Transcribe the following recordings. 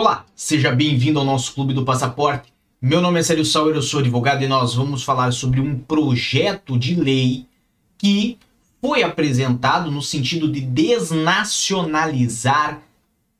Olá, seja bem-vindo ao nosso Clube do Passaporte. Meu nome é Célio Sauer, eu sou advogado e nós vamos falar sobre um projeto de lei que foi apresentado no sentido de desnacionalizar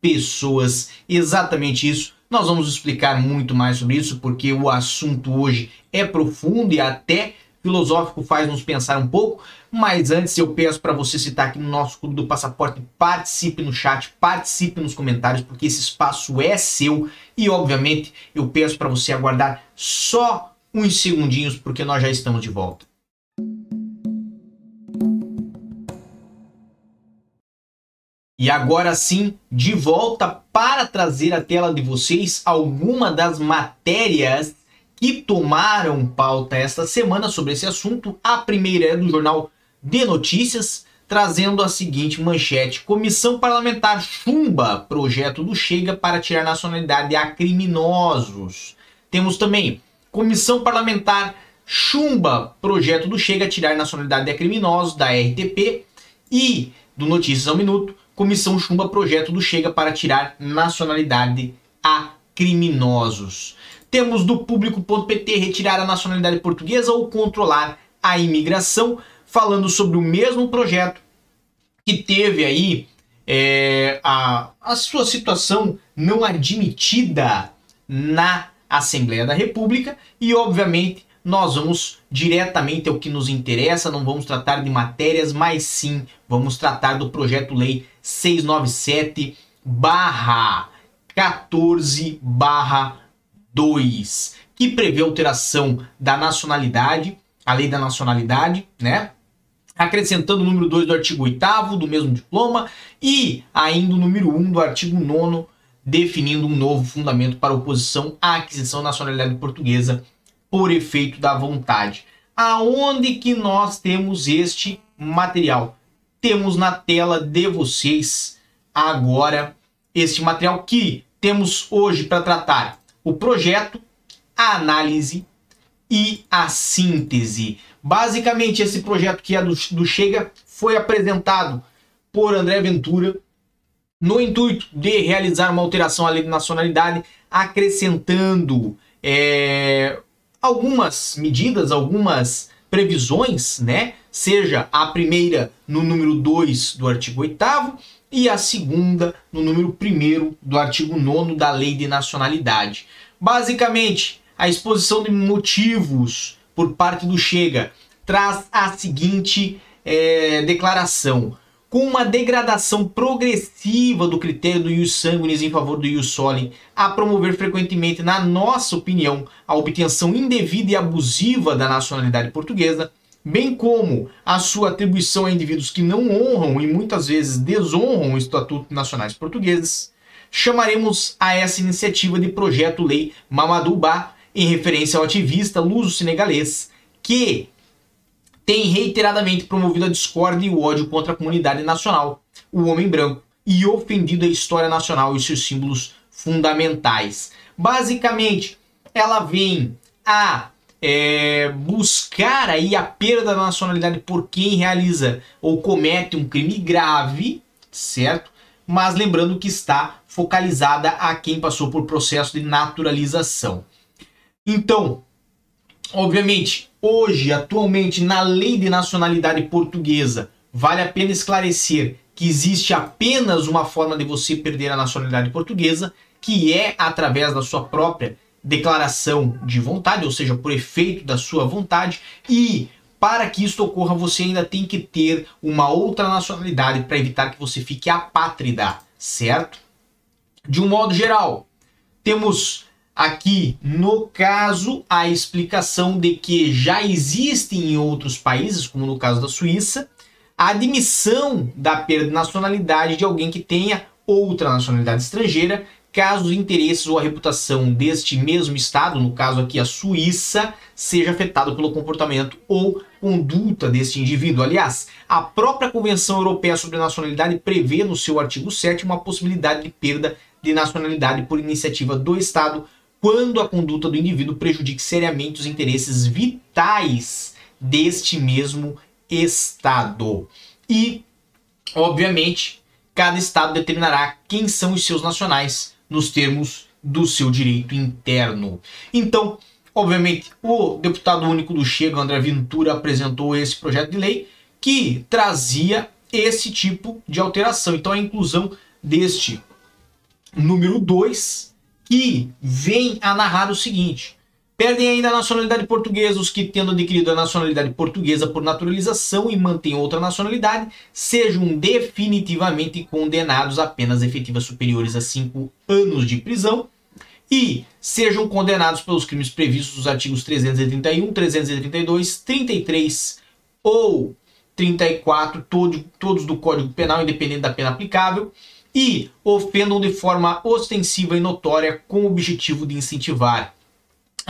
pessoas. Exatamente isso. Nós vamos explicar muito mais sobre isso porque o assunto hoje é profundo e até filosófico faz nos pensar um pouco, mas antes eu peço para você citar aqui no nosso Clube do Passaporte, participe no chat, participe nos comentários, porque esse espaço é seu e obviamente eu peço para você aguardar só uns segundinhos porque nós já estamos de volta. E agora sim, de volta para trazer à tela de vocês alguma das matérias que tomaram pauta esta semana sobre esse assunto. A primeira é do jornal de Notícias, trazendo a seguinte manchete: Comissão parlamentar chumba projeto do Chega para tirar nacionalidade a criminosos. Temos também Comissão parlamentar chumba projeto do Chega tirar nacionalidade a criminosos da RTP e do Notícias ao Minuto, comissão chumba projeto do Chega para tirar nacionalidade a criminosos. Temos do público.pt retirar a nacionalidade portuguesa ou controlar a imigração, falando sobre o mesmo projeto que teve aí é, a, a sua situação não admitida na Assembleia da República e, obviamente, nós vamos diretamente ao que nos interessa, não vamos tratar de matérias, mas sim vamos tratar do projeto lei 697 barra 14 barra 2, que prevê alteração da nacionalidade, a lei da nacionalidade, né? Acrescentando o número 2 do artigo 8 do mesmo diploma e ainda o número 1 do artigo 9 definindo um novo fundamento para oposição à aquisição da nacionalidade portuguesa por efeito da vontade. Aonde que nós temos este material? Temos na tela de vocês agora este material que temos hoje para tratar o projeto, a análise e a síntese. Basicamente, esse projeto que é do, do Chega foi apresentado por André Ventura no intuito de realizar uma alteração à lei de nacionalidade, acrescentando é, algumas medidas, algumas previsões, né? Seja a primeira no número 2 do artigo 8 e a segunda no número 1 do artigo 9 da Lei de Nacionalidade. Basicamente, a exposição de motivos por parte do Chega traz a seguinte é, declaração. Com uma degradação progressiva do critério do ius sanguinis em favor do ius soli, a promover frequentemente, na nossa opinião, a obtenção indevida e abusiva da nacionalidade portuguesa, bem como a sua atribuição a indivíduos que não honram e muitas vezes desonram o Estatuto Nacionais Portugueses, chamaremos a essa iniciativa de Projeto Lei Mamadou Ba, em referência ao ativista luso-senegalês, que tem reiteradamente promovido a discórdia e o ódio contra a comunidade nacional, o homem branco, e ofendido a história nacional e seus símbolos fundamentais. Basicamente, ela vem a é, buscar aí a perda da nacionalidade por quem realiza ou comete um crime grave, certo? Mas lembrando que está focalizada a quem passou por processo de naturalização. Então, obviamente, hoje, atualmente, na lei de nacionalidade portuguesa, vale a pena esclarecer que existe apenas uma forma de você perder a nacionalidade portuguesa, que é através da sua própria declaração de vontade, ou seja, por efeito da sua vontade, e para que isso ocorra, você ainda tem que ter uma outra nacionalidade para evitar que você fique apátrida, certo? De um modo geral, temos aqui no caso a explicação de que já existe em outros países, como no caso da Suíça, a admissão da perda de nacionalidade de alguém que tenha outra nacionalidade estrangeira caso os interesses ou a reputação deste mesmo Estado, no caso aqui a Suíça, seja afetado pelo comportamento ou conduta deste indivíduo. Aliás, a própria Convenção Europeia sobre Nacionalidade prevê no seu artigo 7 uma possibilidade de perda de nacionalidade por iniciativa do Estado quando a conduta do indivíduo prejudique seriamente os interesses vitais deste mesmo Estado. E, obviamente, cada Estado determinará quem são os seus nacionais nos termos do seu direito interno. Então, obviamente, o deputado único do Chega, André Ventura, apresentou esse projeto de lei que trazia esse tipo de alteração. Então, a inclusão deste número 2, que vem a narrar o seguinte: Perdem ainda a nacionalidade portuguesa os que, tendo adquirido a nacionalidade portuguesa por naturalização e mantêm outra nacionalidade, sejam definitivamente condenados a penas efetivas superiores a 5 anos de prisão e sejam condenados pelos crimes previstos nos artigos 331, 332, 33 ou 34, todo, todos do Código Penal, independente da pena aplicável, e ofendam de forma ostensiva e notória com o objetivo de incentivar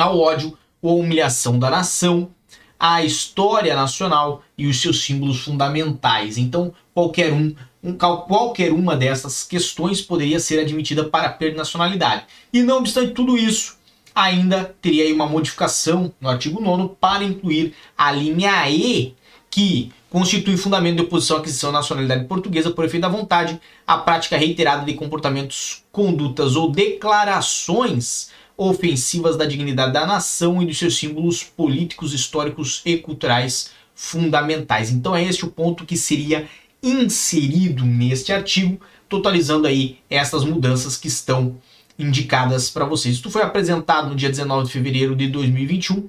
ao ódio ou à humilhação da nação, à história nacional e os seus símbolos fundamentais. Então, qualquer um, um qualquer uma dessas questões poderia ser admitida para perda de nacionalidade. E não obstante tudo isso, ainda teria uma modificação no artigo 9 para incluir a linha E, que constitui fundamento de oposição à aquisição da nacionalidade portuguesa por efeito da vontade, a prática reiterada de comportamentos, condutas ou declarações ofensivas da dignidade da nação e dos seus símbolos políticos, históricos e culturais fundamentais. Então é este o ponto que seria inserido neste artigo, totalizando aí essas mudanças que estão indicadas para vocês. Isto foi apresentado no dia 19 de fevereiro de 2021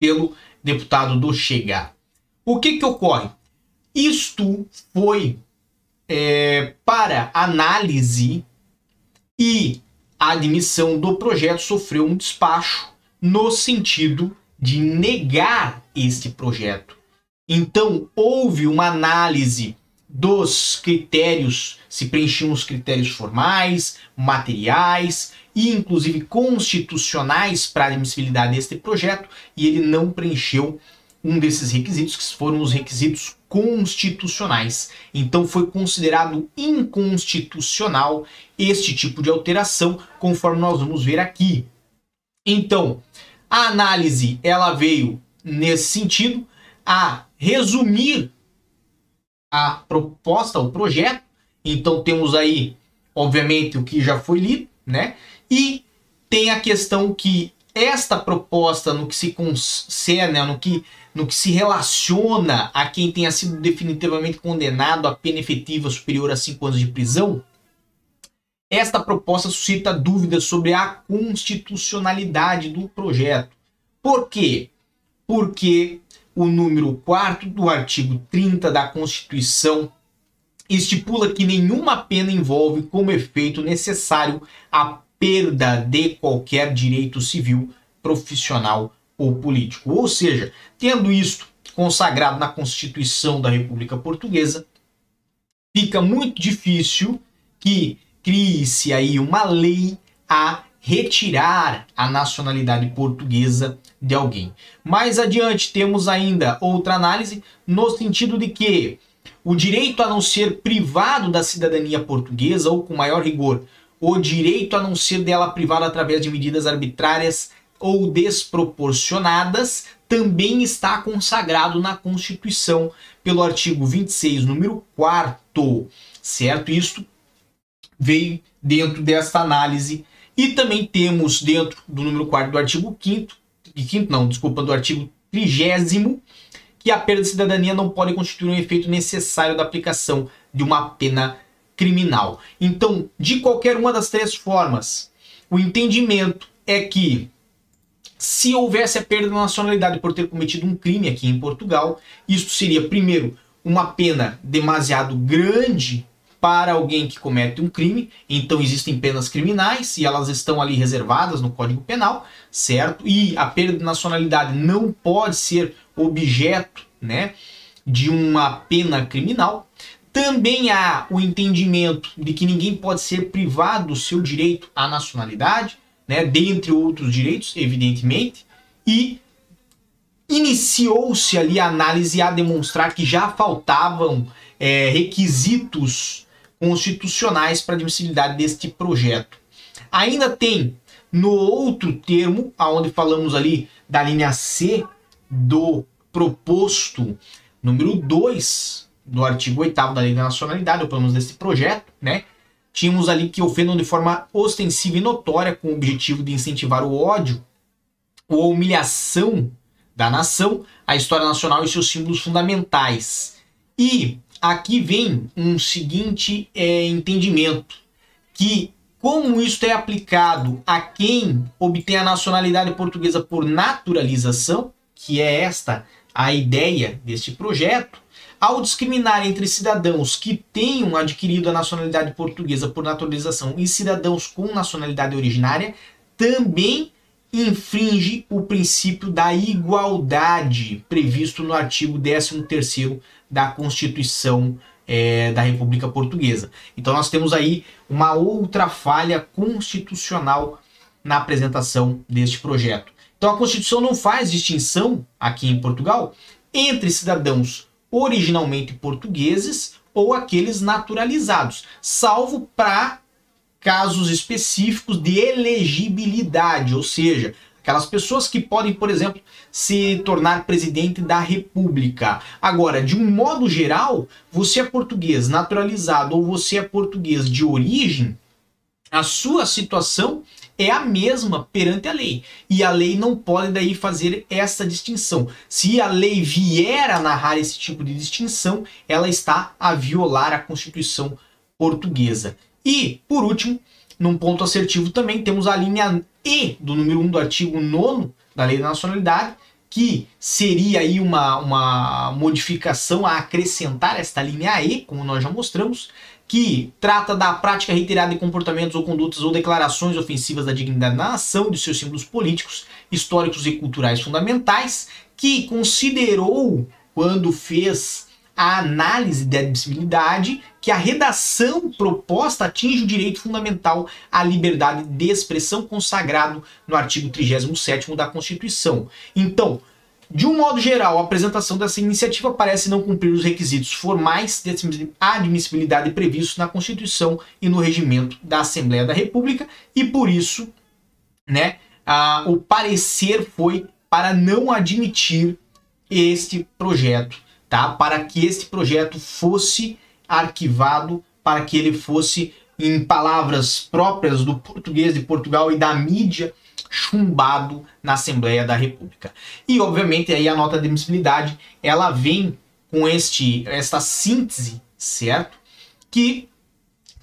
pelo deputado do Chega. O que que ocorre? Isto foi é, para análise e a admissão do projeto sofreu um despacho no sentido de negar este projeto. Então, houve uma análise dos critérios, se preenchiam os critérios formais, materiais e inclusive constitucionais para a admissibilidade deste projeto, e ele não preencheu um desses requisitos, que foram os requisitos constitucionais. Então foi considerado inconstitucional este tipo de alteração, conforme nós vamos ver aqui. Então, a análise ela veio nesse sentido a resumir a proposta, o projeto. Então temos aí, obviamente, o que já foi lido, né? E tem a questão que esta proposta no que se concerne, no que no que se relaciona a quem tenha sido definitivamente condenado a pena efetiva superior a cinco anos de prisão, esta proposta suscita dúvidas sobre a constitucionalidade do projeto. Por quê? Porque o número 4 do artigo 30 da Constituição estipula que nenhuma pena envolve como efeito necessário a perda de qualquer direito civil, profissional ou político. Ou seja, tendo isto consagrado na Constituição da República Portuguesa, fica muito difícil que crie-se aí uma lei a retirar a nacionalidade portuguesa de alguém. Mais adiante temos ainda outra análise no sentido de que o direito a não ser privado da cidadania portuguesa ou com maior rigor, o direito a não ser dela privado através de medidas arbitrárias ou desproporcionadas também está consagrado na Constituição pelo artigo 26, número 4, certo? Isto veio dentro desta análise e também temos dentro do número 4 do artigo 5 de quinto não, desculpa, do artigo 30 que a perda de cidadania não pode constituir um efeito necessário da aplicação de uma pena criminal. Então, de qualquer uma das três formas, o entendimento é que se houvesse a perda da nacionalidade por ter cometido um crime aqui em Portugal, isso seria, primeiro, uma pena demasiado grande para alguém que comete um crime. Então existem penas criminais e elas estão ali reservadas no Código Penal, certo? E a perda de nacionalidade não pode ser objeto, né, de uma pena criminal. Também há o entendimento de que ninguém pode ser privado do seu direito à nacionalidade, né, dentre outros direitos, evidentemente, e iniciou-se ali a análise a demonstrar que já faltavam é, requisitos constitucionais para a admissibilidade deste projeto. Ainda tem no outro termo, aonde falamos ali da linha C do proposto número 2 do artigo 8 da Lei da Nacionalidade, ou pelo menos desse projeto, né? Tínhamos ali que ofendam de forma ostensiva e notória com o objetivo de incentivar o ódio ou a humilhação da nação, a história nacional e seus símbolos fundamentais. E aqui vem um seguinte é, entendimento, que como isso é aplicado a quem obtém a nacionalidade portuguesa por naturalização, que é esta a ideia deste projeto, ao discriminar entre cidadãos que tenham adquirido a nacionalidade portuguesa por naturalização e cidadãos com nacionalidade originária, também infringe o princípio da igualdade previsto no artigo 13º da Constituição é, da República Portuguesa. Então nós temos aí uma outra falha constitucional na apresentação deste projeto. Então a Constituição não faz distinção aqui em Portugal entre cidadãos originalmente portugueses ou aqueles naturalizados, salvo para casos específicos de elegibilidade, ou seja, aquelas pessoas que podem, por exemplo, se tornar presidente da República. Agora, de um modo geral, você é português naturalizado ou você é português de origem, a sua situação é a mesma perante a lei. E a lei não pode daí fazer essa distinção. Se a lei vier a narrar esse tipo de distinção, ela está a violar a Constituição portuguesa. E, por último, num ponto assertivo também, temos a linha E do número 1 do artigo 9 da Lei da Nacionalidade, que seria aí uma, uma modificação a acrescentar esta linha E, como nós já mostramos, que trata da prática reiterada de comportamentos ou condutas ou declarações ofensivas da dignidade da nação, de seus símbolos políticos, históricos e culturais fundamentais, que considerou, quando fez a análise da admissibilidade que a redação proposta atinge o direito fundamental à liberdade de expressão consagrado no artigo 37º da Constituição. Então, de um modo geral, a apresentação dessa iniciativa parece não cumprir os requisitos formais de admissibilidade previstos na Constituição e no regimento da Assembleia da República e por isso, né, a, o parecer foi para não admitir este projeto tá? Para que este projeto fosse arquivado, para que ele fosse, em palavras próprias do português de Portugal e da mídia, chumbado na Assembleia da República. E obviamente aí a nota de admissibilidade, ela vem com este esta síntese, certo? Que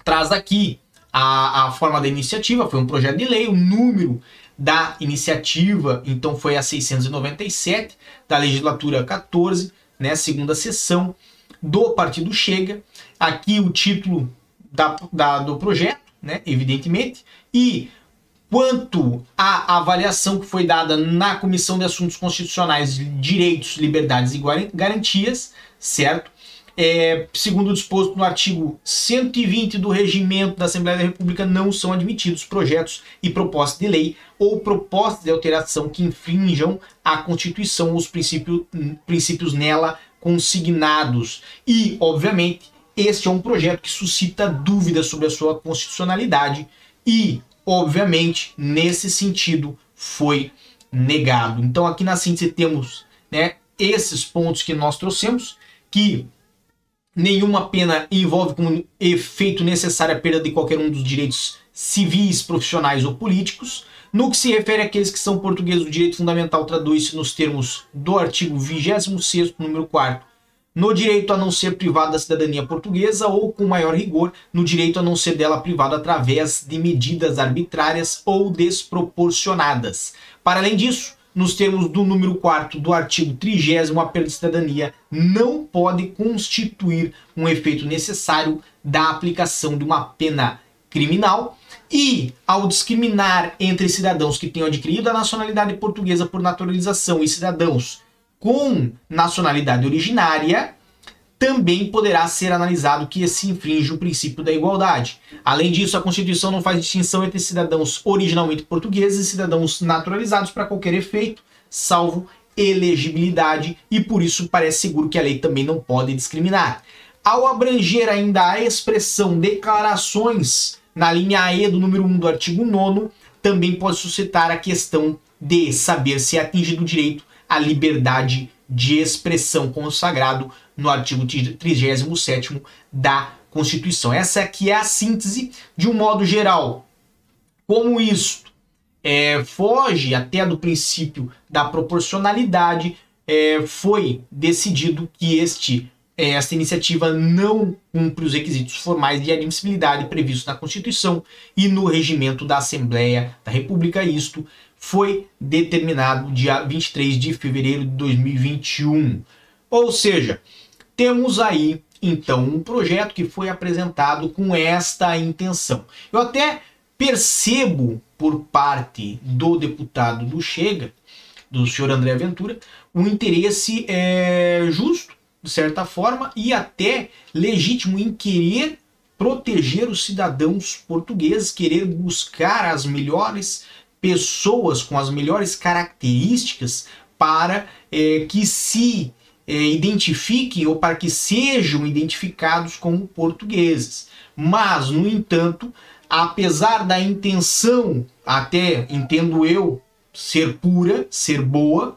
traz aqui a, a forma da iniciativa, foi um projeto de lei, o número da iniciativa, então foi a 697 da legislatura 14, né, segunda sessão do Partido Chega. Aqui o título da, da, do projeto, né, evidentemente, e quanto à avaliação que foi dada na Comissão de Assuntos Constitucionais, Direitos, Liberdades e Garantias, certo? É, segundo o disposto no artigo 120 do Regimento da Assembleia da República, não são admitidos projetos e propostas de lei ou propostas de alteração que infringam a Constituição ou os princípios, princípios nela consignados. E, obviamente, este é um projeto que suscita dúvidas sobre a sua constitucionalidade e, obviamente, nesse sentido, foi negado. Então, aqui na síntese temos né, esses pontos que nós trouxemos, que Nenhuma pena envolve como efeito necessário a perda de qualquer um dos direitos civis, profissionais ou políticos. No que se refere àqueles que são portugueses, o direito fundamental traduz-se nos termos do artigo 26, número 4, no direito a não ser privado da cidadania portuguesa ou, com maior rigor, no direito a não ser dela privado através de medidas arbitrárias ou desproporcionadas. Para além disso, nos termos do número 4 do artigo 30, a perda de cidadania não pode constituir um efeito necessário da aplicação de uma pena criminal. E, ao discriminar entre cidadãos que tenham adquirido a nacionalidade portuguesa por naturalização e cidadãos com nacionalidade originária, também poderá ser analisado que se infringe o princípio da igualdade. Além disso, a Constituição não faz distinção entre cidadãos originalmente portugueses e cidadãos naturalizados para qualquer efeito, salvo elegibilidade, e por isso parece seguro que a lei também não pode discriminar. Ao abranger ainda a expressão declarações na linha E do número 1 do artigo 9, também pode suscitar a questão de saber se é atingido o direito à liberdade de expressão consagrado no artigo 37 da Constituição. Essa aqui é a síntese de um modo geral. Como isto é, foge até do princípio da proporcionalidade, é, foi decidido que este é, esta iniciativa não cumpre os requisitos formais de admissibilidade previstos na Constituição e no regimento da Assembleia da República. Isto foi determinado dia 23 de fevereiro de 2021. Ou seja, temos aí então um projeto que foi apresentado com esta intenção. Eu até percebo por parte do deputado do Chega, do senhor André Ventura, um interesse é, justo de certa forma, e até legítimo em querer proteger os cidadãos portugueses, querer buscar as melhores pessoas com as melhores características para é, que se é, identifiquem ou para que sejam identificados como portugueses. Mas, no entanto, apesar da intenção, até entendo eu, ser pura, ser boa,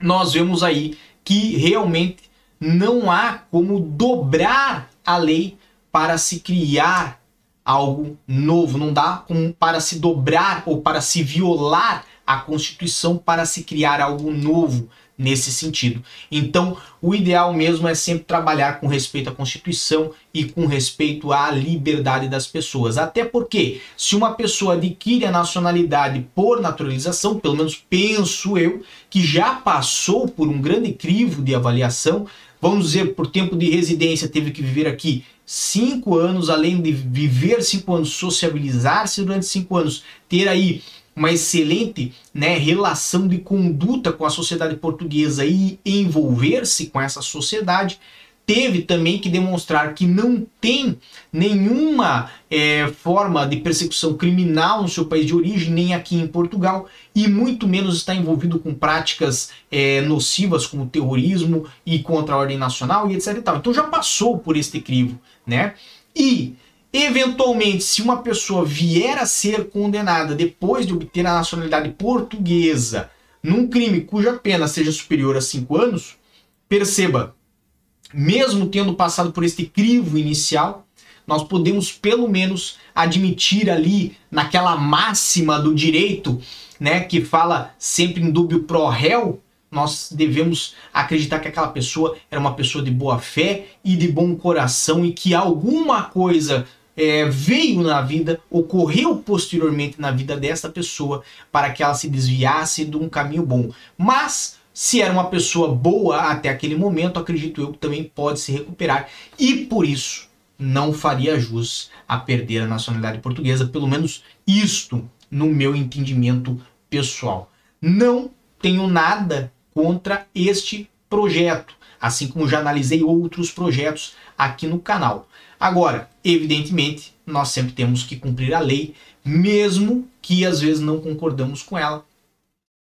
nós vemos aí que realmente não há como dobrar a lei para se criar algo novo, não dá como para se dobrar ou para se violar a Constituição para se criar algo novo nesse sentido. Então, o ideal mesmo é sempre trabalhar com respeito à Constituição e com respeito à liberdade das pessoas. Até porque, se uma pessoa adquire a nacionalidade por naturalização, pelo menos penso eu, que já passou por um grande crivo de avaliação, vamos dizer, por tempo de residência, teve que viver aqui cinco anos, além de viver cinco anos, sociabilizar-se durante cinco anos, ter aí uma excelente né, relação de conduta com a sociedade portuguesa e envolver-se com essa sociedade, teve também que demonstrar que não tem nenhuma é, forma de persecução criminal no seu país de origem, nem aqui em Portugal, e muito menos está envolvido com práticas é, nocivas como terrorismo e contra a ordem nacional e etc. E. Então já passou por este crivo, né? E Eventualmente, se uma pessoa vier a ser condenada depois de obter a nacionalidade portuguesa num crime cuja pena seja superior a cinco anos, perceba, mesmo tendo passado por este crivo inicial, nós podemos pelo menos admitir ali naquela máxima do direito, né, que fala sempre em dúbio pro réu, nós devemos acreditar que aquela pessoa era uma pessoa de boa fé e de bom coração e que alguma coisa é, veio na vida, ocorreu posteriormente na vida dessa pessoa para que ela se desviasse de um caminho bom. Mas se era uma pessoa boa até aquele momento, acredito eu que também pode se recuperar e por isso não faria jus a perder a nacionalidade portuguesa, pelo menos isto no meu entendimento pessoal. Não tenho nada contra este projeto, assim como já analisei outros projetos aqui no canal. Agora, evidentemente, nós sempre temos que cumprir a lei, mesmo que às vezes não concordamos com ela,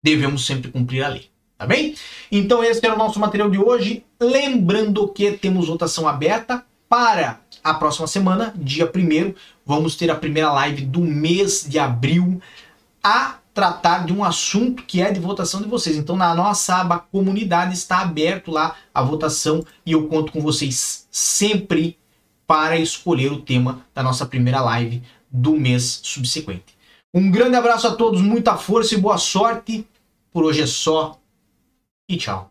devemos sempre cumprir a lei. Tá bem? Então esse era o nosso material de hoje. Lembrando que temos votação aberta para a próxima semana, dia 1 vamos ter a primeira live do mês de abril a tratar de um assunto que é de votação de vocês. Então na nossa aba comunidade está aberto lá a votação e eu conto com vocês sempre para escolher o tema da nossa primeira live do mês subsequente. Um grande abraço a todos, muita força e boa sorte. Por hoje é só e tchau.